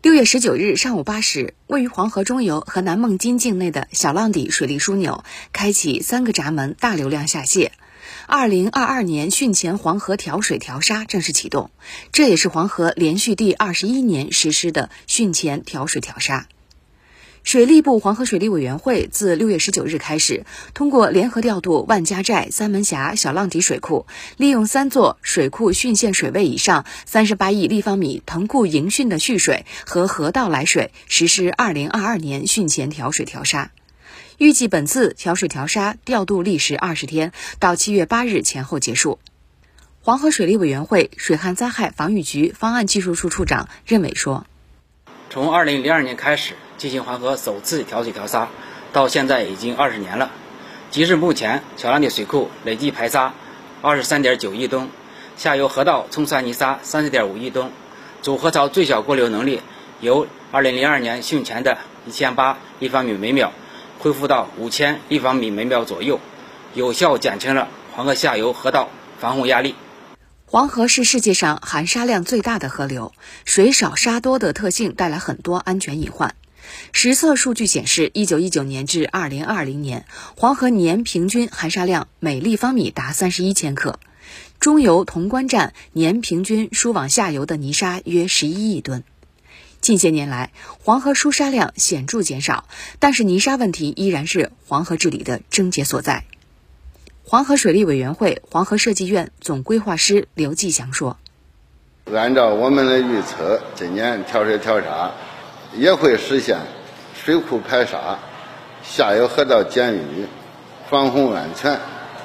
六月十九日上午八时，位于黄河中游河南孟津境内的小浪底水利枢纽开启三个闸门大流量下泄，二零二二年汛前黄河调水调沙正式启动，这也是黄河连续第二十一年实施的汛前调水调沙。水利部黄河水利委员会自六月十九日开始，通过联合调度万家寨、三门峡、小浪底水库，利用三座水库汛限水位以上三十八亿立方米腾库迎汛的蓄水和河道来水，实施二零二二年汛前调水调沙。预计本次调水调沙调度历时二十天，到七月八日前后结束。黄河水利委员会水旱灾害防御局方案技术处处长任伟说：“从二零零二年开始。”进行黄河首次调水调沙，到现在已经二十年了。截至目前，小浪底水库累计排沙二十三点九亿吨，下游河道冲刷泥沙三十点五亿吨，主河槽最小过流能力由二零零二年汛前的一千八立方米每秒恢复到五千立方米每秒左右，有效减轻了黄河下游河道防洪压力。黄河是世界上含沙量最大的河流，水少沙多的特性带来很多安全隐患。实测数据显示，一九一九年至二零二零年，黄河年平均含沙量每立方米达三十一千克，中游潼关站年平均输往下游的泥沙约十一亿吨。近些年来，黄河输沙量显著减少，但是泥沙问题依然是黄河治理的症结所在。黄河水利委员会黄河设计院总规划师刘继祥说：“按照我们的预测，今年调水调沙。”也会实现水库排沙、下游河道减淤、防洪安全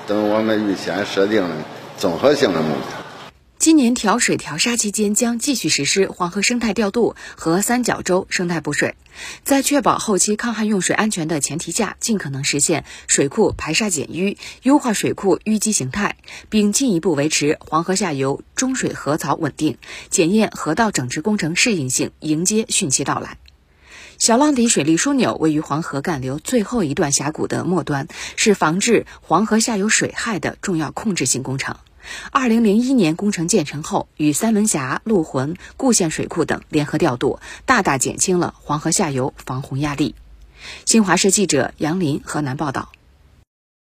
等我们预先设定的综合性的目标。今年调水调沙期间，将继续实施黄河生态调度和三角洲生态补水，在确保后期抗旱用水安全的前提下，尽可能实现水库排沙减淤，优化水库淤积形态，并进一步维持黄河下游中水河槽稳定，检验河道整治工程适应性，迎接汛期到来。小浪底水利枢纽位于黄河干流最后一段峡谷的末端，是防治黄河下游水害的重要控制性工程。二零零一年工程建成后，与三门峡、陆浑、固县水库等联合调度，大大减轻了黄河下游防洪压力。新华社记者杨林河南报道。